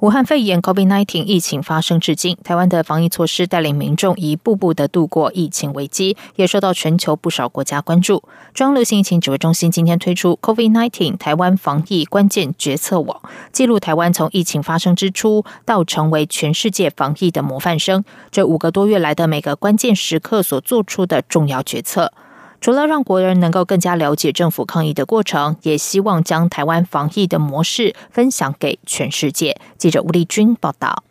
武汉肺炎 （COVID-19） 疫情发生至今，台湾的防疫措施带领民众一步步的度过疫情危机，也受到全球不少国家关注。中央流行疫情指挥中心今天推出 COVID-19 台湾防疫关键决策网，记录台湾从疫情发生之初到成为全世界防疫的模范生，这五个多月来的每个关键时刻所做出的重要决策。除了让国人能够更加了解政府抗疫的过程，也希望将台湾防疫的模式分享给全世界。记者吴丽君报道。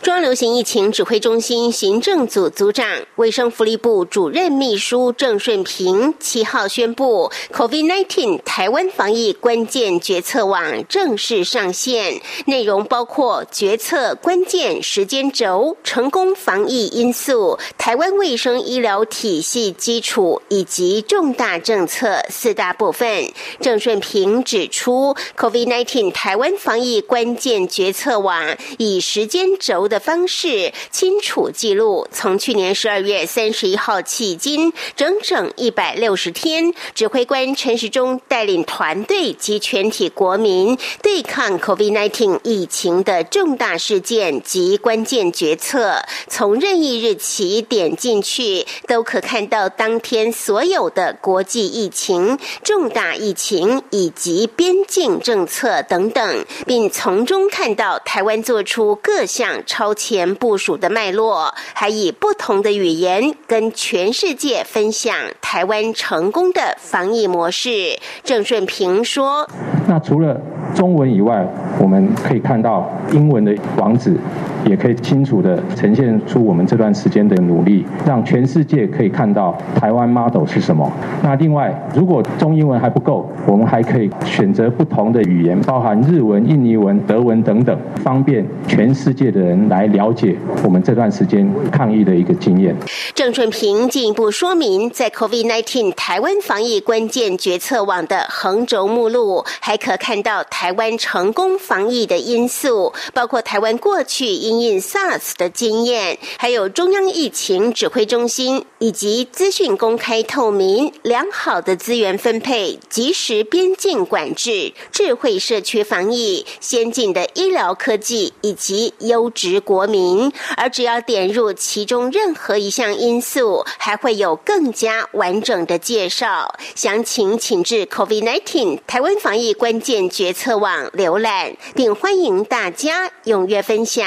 中央流行疫情指挥中心行政组组长、卫生福利部主任秘书郑顺平七号宣布，COVID-19 台湾防疫关键决策网正式上线，内容包括决策关键时间轴、成功防疫因素、台湾卫生医疗体系基础以及重大政策四大部分。郑顺平指出，COVID-19 台湾防疫关键决策网以时间轴的方式清楚记录，从去年十二月三十一号迄今，整整一百六十天，指挥官陈时中带领团队及全体国民对抗 COVID-19 疫情的重大事件及关键决策，从任意日起点进去，都可看到当天所有的国际疫情、重大疫情以及边境政策等等，并从中看到台湾做出各项。超前部署的脉络，还以不同的语言跟全世界分享台湾成功的防疫模式。郑顺平说：“那除了中文以外，我们可以看到英文的网址。”也可以清楚的呈现出我们这段时间的努力，让全世界可以看到台湾 model 是什么。那另外，如果中英文还不够，我们还可以选择不同的语言，包含日文、印尼文、德文等等，方便全世界的人来了解我们这段时间抗疫的一个经验。郑顺平进一步说明，在 COVID-19 台湾防疫关键决策网的横轴目录，还可看到台湾成功防疫的因素，包括台湾过去因应 SARS 的经验，还有中央疫情指挥中心以及资讯公开透明、良好的资源分配、及时边境管制、智慧社区防疫、先进的医疗科技以及优质国民。而只要点入其中任何一项因素，还会有更加完整的介绍。详情请至 COVID-19 台湾防疫关键决策网浏览，并欢迎大家踊跃分享。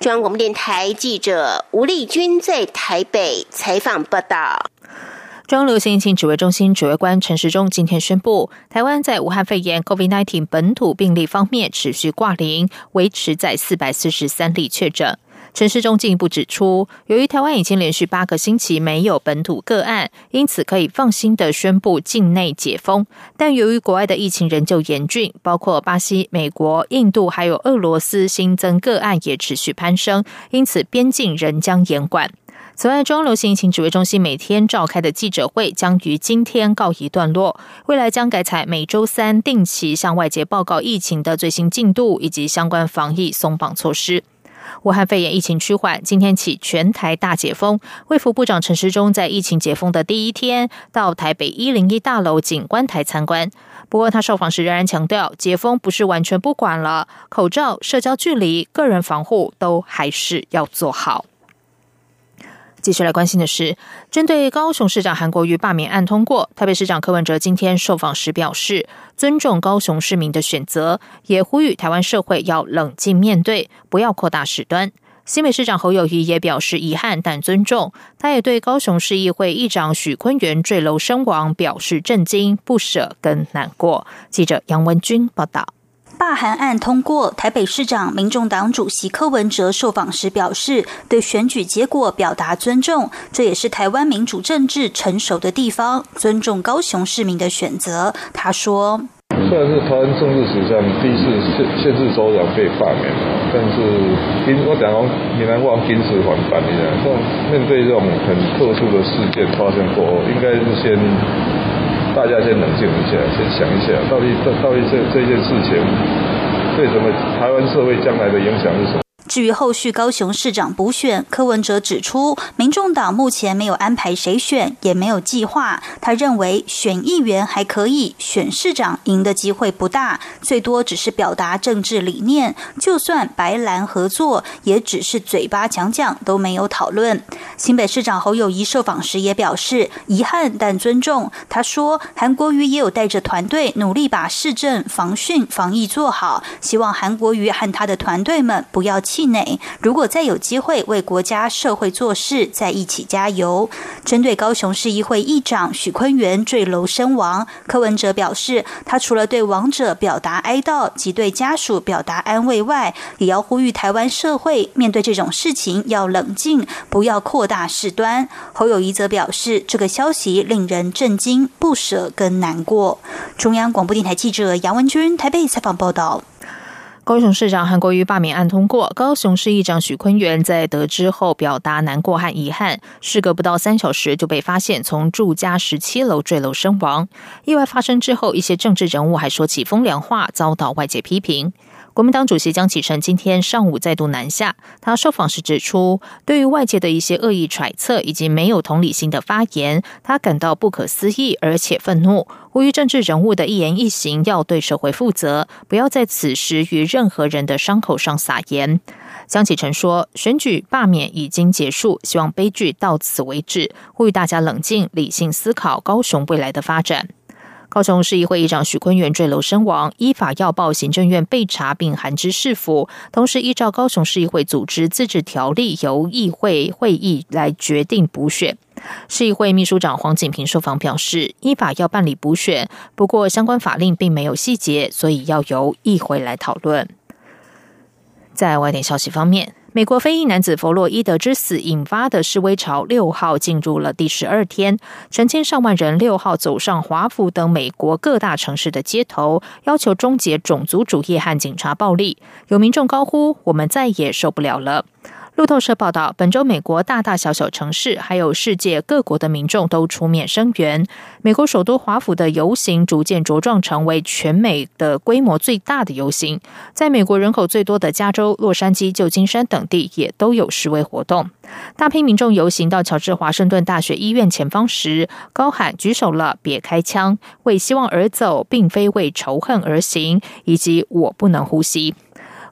中央广播电台记者吴丽君在台北采访报道。中流行疫情指挥中心指挥官陈时中今天宣布，台湾在武汉肺炎 （COVID-19） 本土病例方面持续挂零，维持在四百四十三例确诊。陈世忠进一步指出，由于台湾已经连续八个星期没有本土个案，因此可以放心的宣布境内解封。但由于国外的疫情仍旧严峻，包括巴西、美国、印度还有俄罗斯新增个案也持续攀升，因此边境仍将严管。此外，中流行疫情指挥中心每天召开的记者会将于今天告一段落，未来将改采每周三定期向外界报告疫情的最新进度以及相关防疫松绑措施。武汉肺炎疫情趋缓，今天起全台大解封。卫福部长陈时中在疫情解封的第一天到台北一零一大楼景观台参观。不过他受访时仍然强调，解封不是完全不管了，口罩、社交距离、个人防护都还是要做好。继续来关心的是，针对高雄市长韩国瑜罢免案通过，台北市长柯文哲今天受访时表示，尊重高雄市民的选择，也呼吁台湾社会要冷静面对，不要扩大事端。新北市长侯友谊也表示遗憾，但尊重。他也对高雄市议会议长许坤元坠楼身亡表示震惊、不舍跟难过。记者杨文君报道。罢韩案通过，台北市长、民众党主席柯文哲受访时表示，对选举结果表达尊重，这也是台湾民主政治成熟的地方，尊重高雄市民的选择。他说：“虽然是台湾政治史上第一次县县市首长被罢免，但是因我讲讲闽南话，因此反反的，这种面对这种很特殊的事件发生过后，应该是先。”大家先冷静一下，先想一下，到底这到底这这件事情对什么台湾社会将来的影响是什么？至于后续高雄市长补选，柯文哲指出，民众党目前没有安排谁选，也没有计划。他认为选议员还可以，选市长赢的机会不大，最多只是表达政治理念。就算白蓝合作，也只是嘴巴讲讲，都没有讨论。新北市长侯友谊受访时也表示遗憾，但尊重。他说，韩国瑜也有带着团队努力把市政防汛防疫做好，希望韩国瑜和他的团队们不要。气馁，如果再有机会为国家社会做事，再一起加油。针对高雄市议会议长许坤元坠楼身亡，柯文哲表示，他除了对亡者表达哀悼及对家属表达安慰外，也要呼吁台湾社会面对这种事情要冷静，不要扩大事端。侯友谊则表示，这个消息令人震惊、不舍跟难过。中央广播电台记者杨文君台北采访报道。高雄市长韩国瑜罢免案通过，高雄市议长许坤元在得知后表达难过和遗憾，事隔不到三小时就被发现从住家十七楼坠楼身亡。意外发生之后，一些政治人物还说起风凉话，遭到外界批评。国民党主席江启臣今天上午再度南下，他受访时指出，对于外界的一些恶意揣测以及没有同理心的发言，他感到不可思议，而且愤怒。呼吁政治人物的一言一行要对社会负责，不要在此时与任何人的伤口上撒盐。江启臣说，选举罢免已经结束，希望悲剧到此为止，呼吁大家冷静、理性思考高雄未来的发展。高雄市议会议长许坤元坠楼身亡，依法要报行政院备查并函知市府，同时依照高雄市议会组织自治条例，由议会会议来决定补选。市议会秘书长黄景平受访表示，依法要办理补选，不过相关法令并没有细节，所以要由议会来讨论。在外电消息方面。美国非裔男子弗洛伊德之死引发的示威潮，六号进入了第十二天，成千上万人六号走上华府等美国各大城市的街头，要求终结种族主义和警察暴力。有民众高呼：“我们再也受不了了。”路透社报道，本周美国大大小小城市，还有世界各国的民众都出面声援。美国首都华府的游行逐渐茁壮，成为全美的规模最大的游行。在美国人口最多的加州、洛杉矶、旧金山等地，也都有示威活动。大批民众游行到乔治华盛顿大学医院前方时，高喊“举手了，别开枪”，为希望而走，并非为仇恨而行，以及“我不能呼吸”。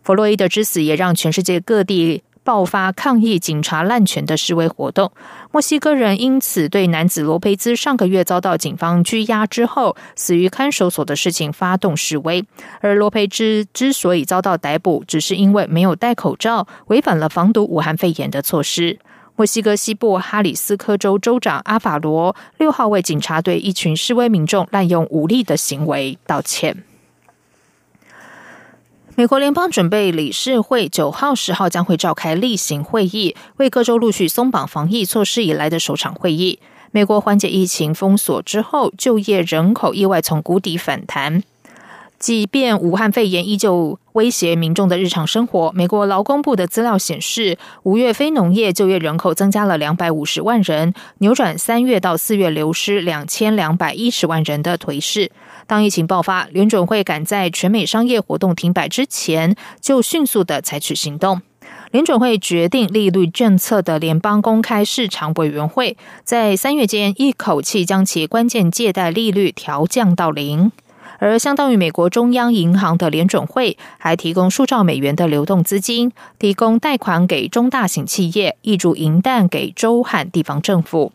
弗洛伊德之死也让全世界各地。爆发抗议警察滥权的示威活动，墨西哥人因此对男子罗佩兹上个月遭到警方拘押之后死于看守所的事情发动示威。而罗佩兹之所以遭到逮捕，只是因为没有戴口罩，违反了防毒武汉肺炎的措施。墨西哥西部哈里斯科州州长阿法罗六号为警察对一群示威民众滥用武力的行为道歉。美国联邦准备理事会九号、十号将会召开例行会议，为各州陆续松绑防疫措施以来的首场会议。美国缓解疫情封锁之后，就业人口意外从谷底反弹。即便武汉肺炎依旧威胁民众的日常生活，美国劳工部的资料显示，五月非农业就业人口增加了两百五十万人，扭转三月到四月流失两千两百一十万人的颓势。当疫情爆发，联准会赶在全美商业活动停摆之前，就迅速的采取行动。联准会决定利率政策的联邦公开市场委员会，在三月间一口气将其关键借贷利率调降到零。而相当于美国中央银行的联准会，还提供数兆美元的流动资金，提供贷款给中大型企业，挹注银弹给州和地方政府。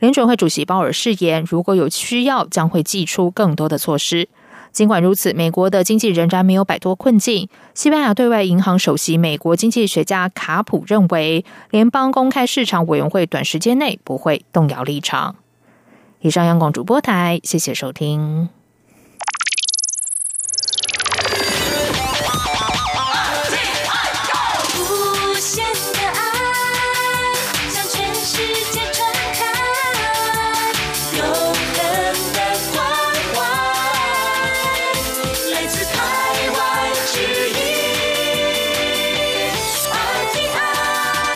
联准会主席鲍尔誓言，如果有需要，将会祭出更多的措施。尽管如此，美国的经济仍然没有摆脱困境。西班牙对外银行首席美国经济学家卡普认为，联邦公开市场委员会短时间内不会动摇立场。以上，央广主播台，谢谢收听。